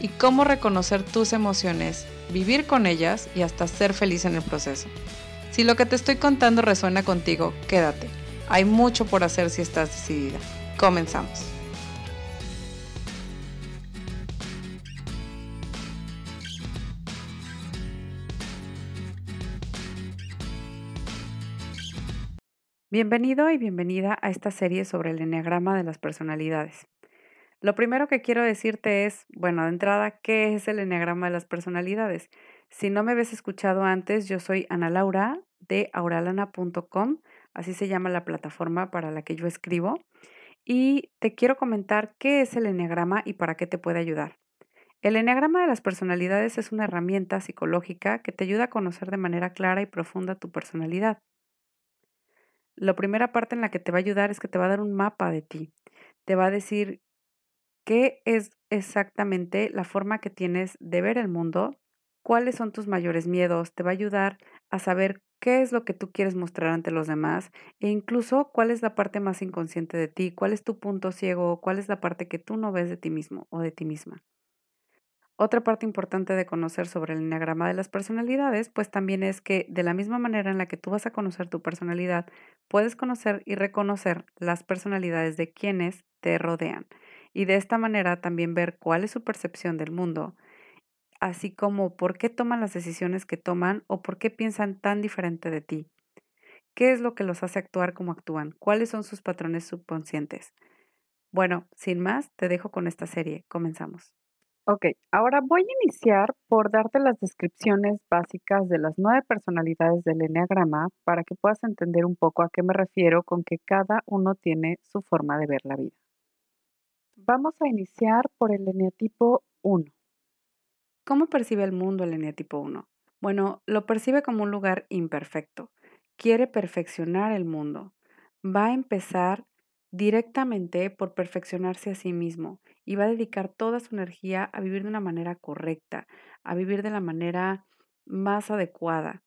y cómo reconocer tus emociones, vivir con ellas y hasta ser feliz en el proceso. Si lo que te estoy contando resuena contigo, quédate. Hay mucho por hacer si estás decidida. Comenzamos. Bienvenido y bienvenida a esta serie sobre el enneagrama de las personalidades. Lo primero que quiero decirte es, bueno, de entrada, ¿qué es el enneagrama de las personalidades? Si no me habías escuchado antes, yo soy Ana Laura de auralana.com, así se llama la plataforma para la que yo escribo, y te quiero comentar qué es el enneagrama y para qué te puede ayudar. El enneagrama de las personalidades es una herramienta psicológica que te ayuda a conocer de manera clara y profunda tu personalidad. La primera parte en la que te va a ayudar es que te va a dar un mapa de ti. Te va a decir qué es exactamente la forma que tienes de ver el mundo, cuáles son tus mayores miedos, te va a ayudar a saber qué es lo que tú quieres mostrar ante los demás e incluso cuál es la parte más inconsciente de ti, cuál es tu punto ciego, cuál es la parte que tú no ves de ti mismo o de ti misma. Otra parte importante de conocer sobre el enneagrama de las personalidades, pues también es que de la misma manera en la que tú vas a conocer tu personalidad, puedes conocer y reconocer las personalidades de quienes te rodean y de esta manera también ver cuál es su percepción del mundo, así como por qué toman las decisiones que toman o por qué piensan tan diferente de ti. ¿Qué es lo que los hace actuar como actúan? ¿Cuáles son sus patrones subconscientes? Bueno, sin más, te dejo con esta serie. Comenzamos. Ok, ahora voy a iniciar por darte las descripciones básicas de las nueve personalidades del Enneagrama para que puedas entender un poco a qué me refiero con que cada uno tiene su forma de ver la vida. Vamos a iniciar por el eneatipo 1. ¿Cómo percibe el mundo el eneatipo 1? Bueno, lo percibe como un lugar imperfecto. Quiere perfeccionar el mundo. Va a empezar directamente por perfeccionarse a sí mismo y va a dedicar toda su energía a vivir de una manera correcta, a vivir de la manera más adecuada.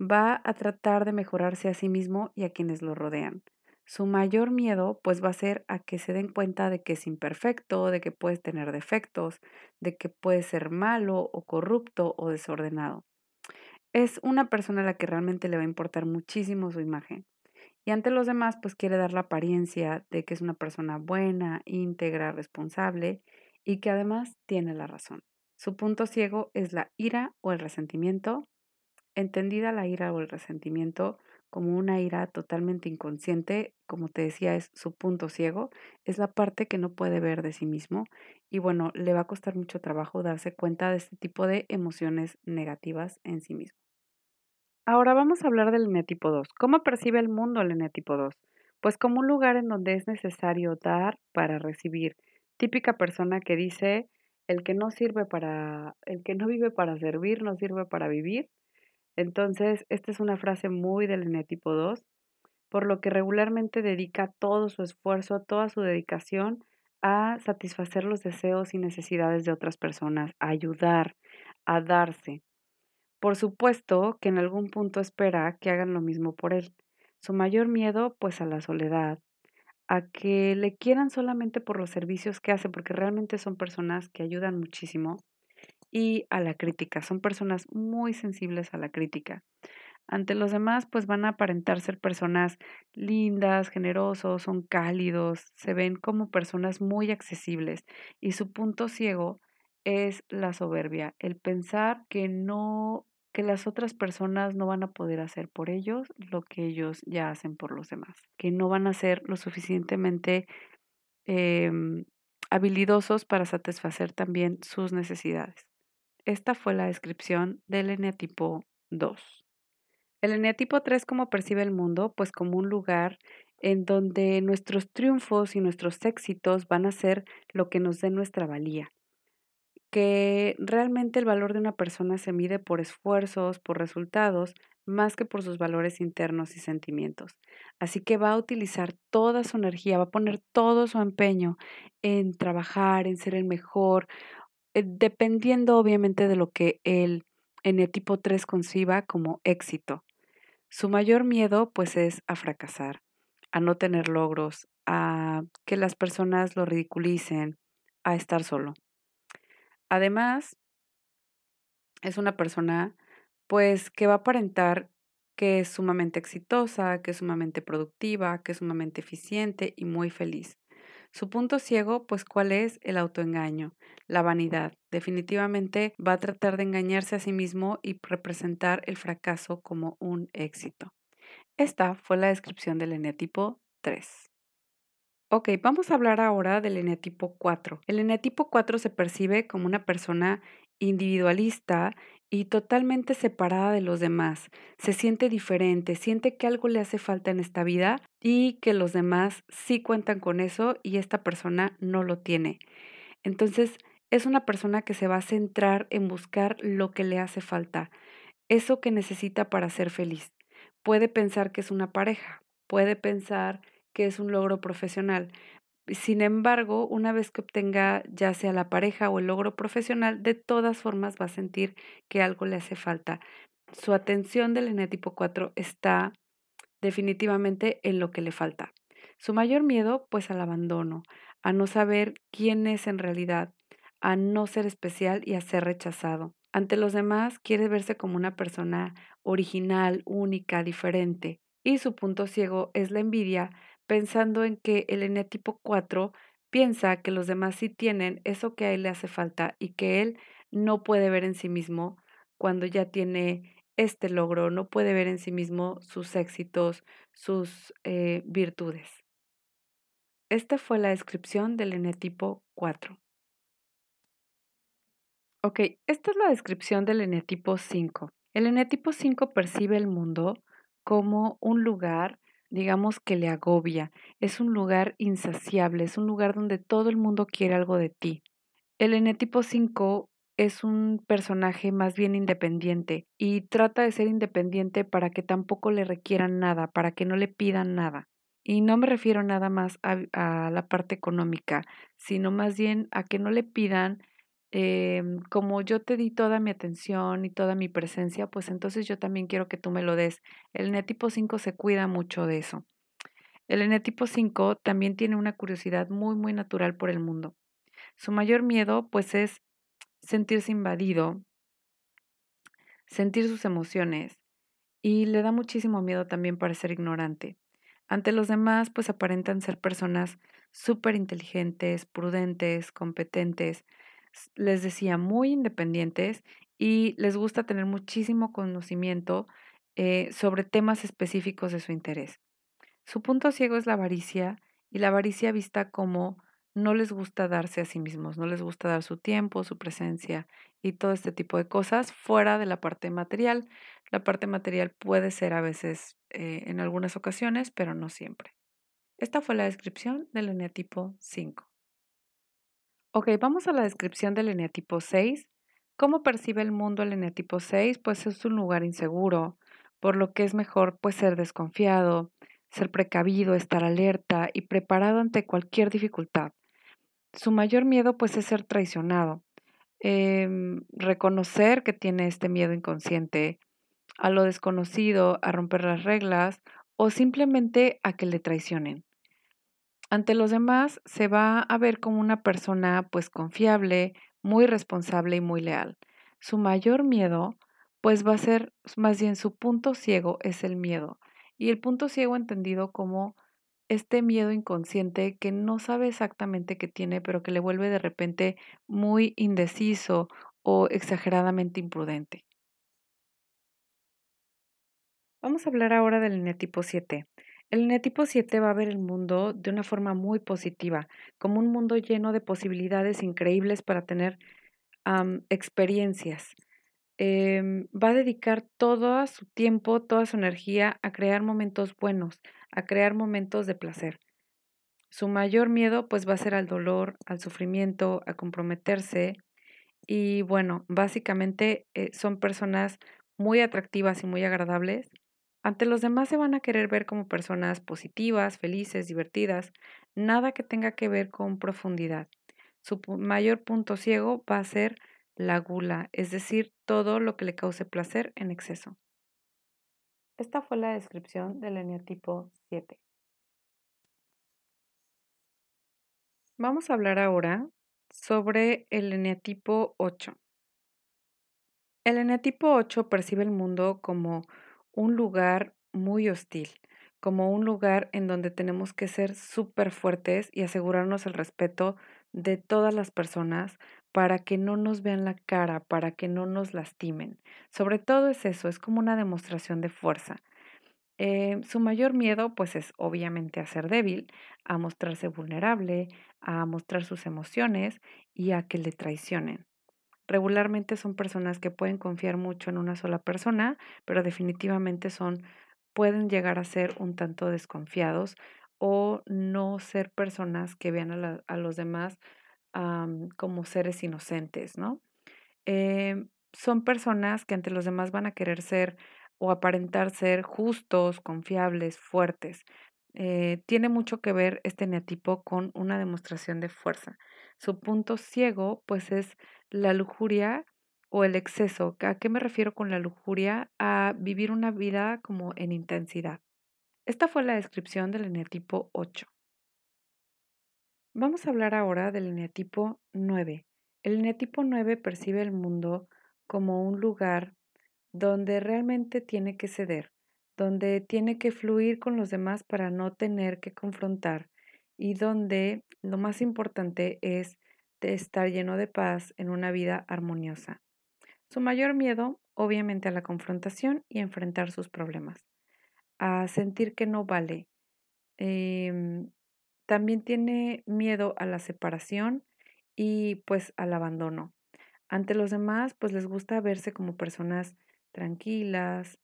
Va a tratar de mejorarse a sí mismo y a quienes lo rodean. Su mayor miedo pues va a ser a que se den cuenta de que es imperfecto, de que puedes tener defectos, de que puede ser malo o corrupto o desordenado. Es una persona a la que realmente le va a importar muchísimo su imagen. Y ante los demás pues quiere dar la apariencia de que es una persona buena, íntegra, responsable y que además tiene la razón. Su punto ciego es la ira o el resentimiento. Entendida la ira o el resentimiento, como una ira totalmente inconsciente, como te decía, es su punto ciego, es la parte que no puede ver de sí mismo y bueno, le va a costar mucho trabajo darse cuenta de este tipo de emociones negativas en sí mismo. Ahora vamos a hablar del eneatipo 2. ¿Cómo percibe el mundo el eneatipo 2? Pues como un lugar en donde es necesario dar para recibir. Típica persona que dice, el que no sirve para, el que no vive para servir, no sirve para vivir. Entonces, esta es una frase muy del eneatipo 2, por lo que regularmente dedica todo su esfuerzo, toda su dedicación a satisfacer los deseos y necesidades de otras personas, a ayudar, a darse. Por supuesto que en algún punto espera que hagan lo mismo por él. Su mayor miedo, pues, a la soledad, a que le quieran solamente por los servicios que hace, porque realmente son personas que ayudan muchísimo y a la crítica. Son personas muy sensibles a la crítica. Ante los demás, pues van a aparentar ser personas lindas, generosos, son cálidos, se ven como personas muy accesibles y su punto ciego es la soberbia, el pensar que no que las otras personas no van a poder hacer por ellos lo que ellos ya hacen por los demás, que no van a ser lo suficientemente em, habilidosos para satisfacer también sus necesidades. Esta fue la descripción del eneatipo 2. El eneatipo 3, ¿cómo percibe el mundo? Pues como un lugar en donde nuestros triunfos y nuestros éxitos van a ser lo que nos dé nuestra valía. que realmente el valor de una persona se mide por esfuerzos, por resultados, más que por sus valores internos y sentimientos. Así que va a utilizar toda su energía, va a poner todo su empeño en trabajar, en ser el mejor, eh, dependiendo obviamente de lo que el eneatipo 3 conciba como éxito. Su mayor miedo pues es a fracasar, a no tener logros, a que las personas lo ridiculicen, a estar solo. Además, es una persona pues que va a aparentar que es sumamente exitosa, que es sumamente productiva, que es sumamente eficiente y muy feliz. Su punto ciego, pues, ¿cuál es? El autoengaño, la vanidad. Definitivamente va a tratar de engañarse a sí mismo y representar el fracaso como un éxito. Esta fue la descripción del eneatipo 3. Ok, vamos a hablar ahora del eneatipo 4. El eneatipo 4 se percibe como una persona individualista y totalmente separada de los demás. Se siente diferente, siente que algo le hace falta en esta vida y que los demás sí cuentan con eso y esta persona no lo tiene. Entonces, es una persona que se va a centrar en buscar lo que le hace falta, eso que necesita para ser feliz. Puede pensar que es una pareja, puede pensar que es un logro profesional. Sin embargo, una vez que obtenga ya sea la pareja o el logro profesional, de todas formas va a sentir que algo le hace falta. Su atención del eneatipo 4 está definitivamente en lo que le falta. Su mayor miedo, pues al abandono, a no saber quién es en realidad, a no ser especial y a ser rechazado. Ante los demás quiere verse como una persona original, única, diferente. Y su punto ciego es la envidia pensando en que el eneatipo 4 piensa que los demás sí tienen eso que a él le hace falta y que él no puede ver en sí mismo cuando ya tiene este logro, no puede ver en sí mismo sus éxitos, sus eh, virtudes. Esta fue la descripción del eneatipo 4. Ok, esta es la descripción del eneatipo 5. El eneatipo 5 percibe el mundo como un lugar digamos que le agobia. Es un lugar insaciable, es un lugar donde todo el mundo quiere algo de ti. El eneatipo 5 es un personaje más bien independiente y trata de ser independiente para que tampoco le requieran nada, para que no le pidan nada. Y no me refiero nada más a, a la parte económica, sino más bien a que no le pidan Em, como yo te di toda mi atención y toda mi presencia, pues entonces yo también quiero que tú me lo des. El eneatipo 5 se cuida mucho de eso. El eneatipo 5 también tiene una curiosidad muy, muy natural por el mundo. Su mayor miedo, pues, es sentirse invadido, sentir sus emociones y le da muchísimo miedo también parecer ignorante. Ante los demás, pues aparentan ser personas súper inteligentes, prudentes, competentes, les decía, muy independientes y les gusta tener muchísimo conocimiento eh, sobre temas específicos de su interés. Su punto ciego es la avaricia y la avaricia vista como no les gusta darse a sí mismos, no les gusta dar su tiempo, su presencia y todo este tipo de cosas fuera de la parte material. La parte material puede ser a veces eh, en algunas ocasiones, pero no siempre. Esta fue la descripción del eneatipo 5. Ok, vamos a la descripción del eneatipo 6. ¿Cómo percibe el mundo el eneatipo 6? Pues es un lugar inseguro, por lo que es mejor pues ser desconfiado, ser precavido, estar alerta y preparado ante cualquier dificultad. Su mayor miedo pues es ser traicionado, em, reconocer que tiene este miedo inconsciente a lo desconocido, a romper las reglas o simplemente a que le traicionen. Ante los demás se va a ver como una persona pues confiable, muy responsable y muy leal. Su mayor miedo pues va a ser más bien su punto ciego es el miedo. Y el punto ciego entendido como este miedo inconsciente que no sabe exactamente qué tiene, pero que le vuelve de repente muy indeciso o exageradamente imprudente. Vamos a hablar ahora del eneatipo 7. El eneatipo 7 va a ver el mundo de una forma muy positiva, como un mundo lleno de posibilidades increíbles para tener experiencias. Em, va a dedicar todo su tiempo, toda su energía a crear momentos buenos, a crear momentos de placer. Su mayor miedo pues va a ser al dolor, al sufrimiento, a comprometerse Y bueno, básicamente eh, son personas muy atractivas y muy agradables. Ante los demás se van a querer ver como personas positivas, felices, divertidas, nada que tenga que ver con profundidad. Su mayor punto ciego va a ser la gula, es decir, todo lo que le cause placer en exceso. Esta fue la descripción del eneatipo 7. Vamos a hablar ahora sobre el eneatipo 8. El eneatipo 8 percibe el mundo como un lugar muy hostil, como un lugar en donde tenemos que ser súper fuertes y asegurarnos el respeto de todas las personas para que no nos vean la cara, para que no nos lastimen. Sobre todo es eso, es como una demostración de fuerza. Eh, su mayor miedo, pues, es obviamente a ser débil, a mostrarse vulnerable, a mostrar sus emociones y a que le traicionen. Regularmente son personas que pueden confiar mucho en una sola persona, pero definitivamente son, pueden llegar a ser un tanto desconfiados o no ser personas que vean a, los demás como seres inocentes, ¿no? Em, son personas que ante los demás van a querer ser o aparentar ser justos, confiables, fuertes. Eh, tiene mucho que ver este neatipo con una demostración de fuerza. Su punto ciego, pues, es la lujuria o el exceso. ¿A qué me refiero con la lujuria? A vivir una vida como en intensidad. Esta fue la descripción del eneatipo 8. Vamos a hablar ahora del eneatipo 9. El eneatipo 9 percibe el mundo como un lugar donde realmente tiene que ceder, donde tiene que fluir con los demás para no tener que confrontar y donde lo más importante es estar lleno de paz en una vida armoniosa. Su mayor miedo, obviamente, a la confrontación y enfrentar sus problemas, a sentir que no vale. Em, también tiene miedo a la separación y pues al abandono. Ante los demás, pues les gusta verse como personas tranquilas,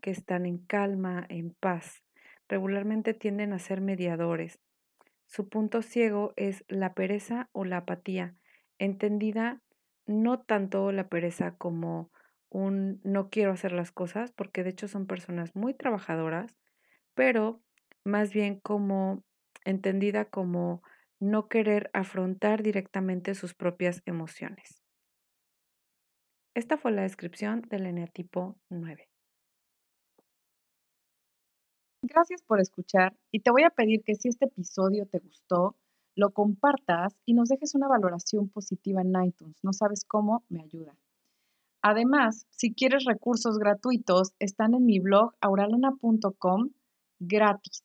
que están en calma, en paz. Regularmente tienden a ser mediadores. Su punto ciego es la pereza o la apatía, entendida no tanto la pereza como un no quiero hacer las cosas, porque de hecho son personas muy trabajadoras, pero más bien como entendida como no querer afrontar directamente sus propias emociones. Esta fue la descripción del eneatipo 9. Gracias por escuchar y te voy a pedir que si este episodio te gustó, lo compartas y nos dejes una valoración positiva en iTunes. No sabes cómo, me ayuda. Además, si quieres recursos gratuitos, están en mi blog auralana.com gratis.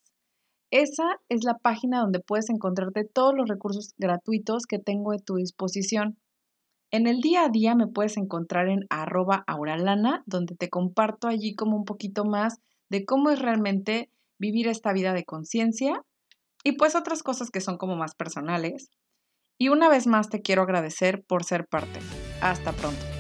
Esa es la página donde puedes encontrarte todos los recursos gratuitos que tengo a tu disposición. En el día a día me puedes encontrar en arroba auralana, donde te comparto allí como un poquito más de cómo es realmente vivir esta vida de conciencia y pues otras cosas que son como más personales. Y una vez más te quiero agradecer por ser parte. Hasta pronto.